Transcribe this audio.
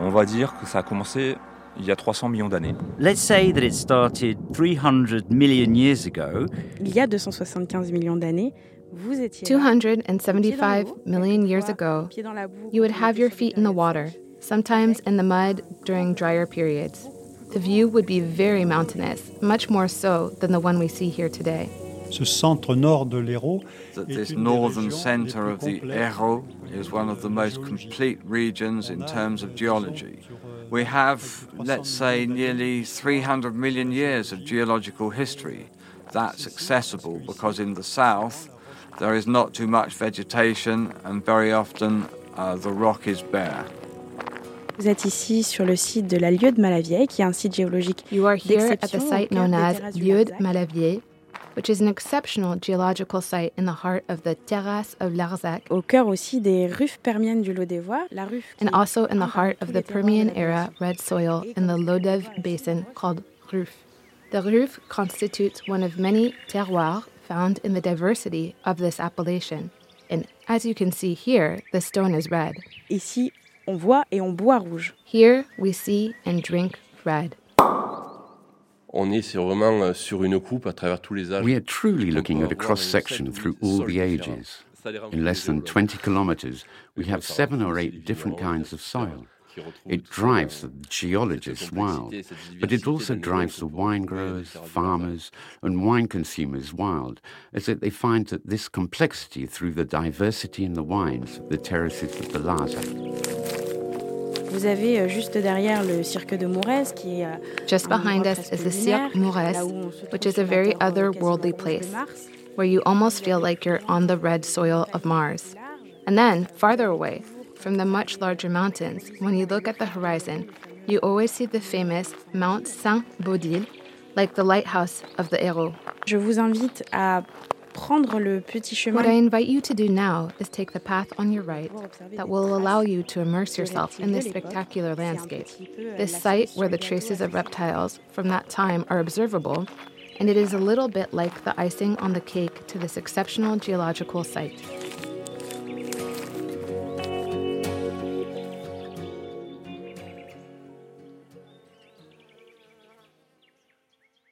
On va dire que ça a commencé il y a 300 millions d'années. Let's say that it started 300 million years ago. Il y a 275 millions d'années, vous étiez 275 million years ago, you would have your feet in the water, sometimes in the mud during drier periods. The view would be very mountainous, much more so than the one we see here today. Ce centre nord de l'Hérault, that this northern center of the Hérault is one of the most complete regions in terms of geology. We have, let's say, nearly 300 million years of geological history. That's accessible because in the south there is not too much vegetation and very often uh, the rock is bare. Vous êtes ici sur le site de la Lieue de Malavieille, qui est un site géologique You are here at the site known as Lieu de Malavieille, which is an exceptional geological site in the heart of the Terrasse of Larzac. Au cœur aussi des ruffes permiennes du Lodévois, la ruffe and also in the heart of the Permian era red soil in the Lodève basin called Ruffe. The Ruffe constitutes one of many terroirs found in the diversity of this appellation. And as you can see here, the stone is red. Ici, on voit et on boit rouge. Here we see and drink red. We are truly looking at a cross section through all the ages. In less than 20 kilometers, we have seven or eight different kinds of soil. It drives the geologists wild, but it also drives the wine growers, farmers, and wine consumers wild, as they find that this complexity through the diversity in the wines of the terraces of the Larzac. Vous avez euh, juste derrière le cirque de Mourez qui est euh, Just behind us is the Cirque Mourez, which is a very otherworldly place, where you almost feel like you're on the red soil of Mars. And then, farther away, from the much larger mountains, when you look at the horizon, you always see the famous Mount Saint-Baudile, like the lighthouse of the Hérault. Je vous invite à prendre le petit chemin What I invite you to do now is take the path on your right that will allow you to immerse yourself in this spectacular landscape. This site where the traces of reptiles from that time are observable, and it is a little bit like the icing on the cake to this exceptional geological site.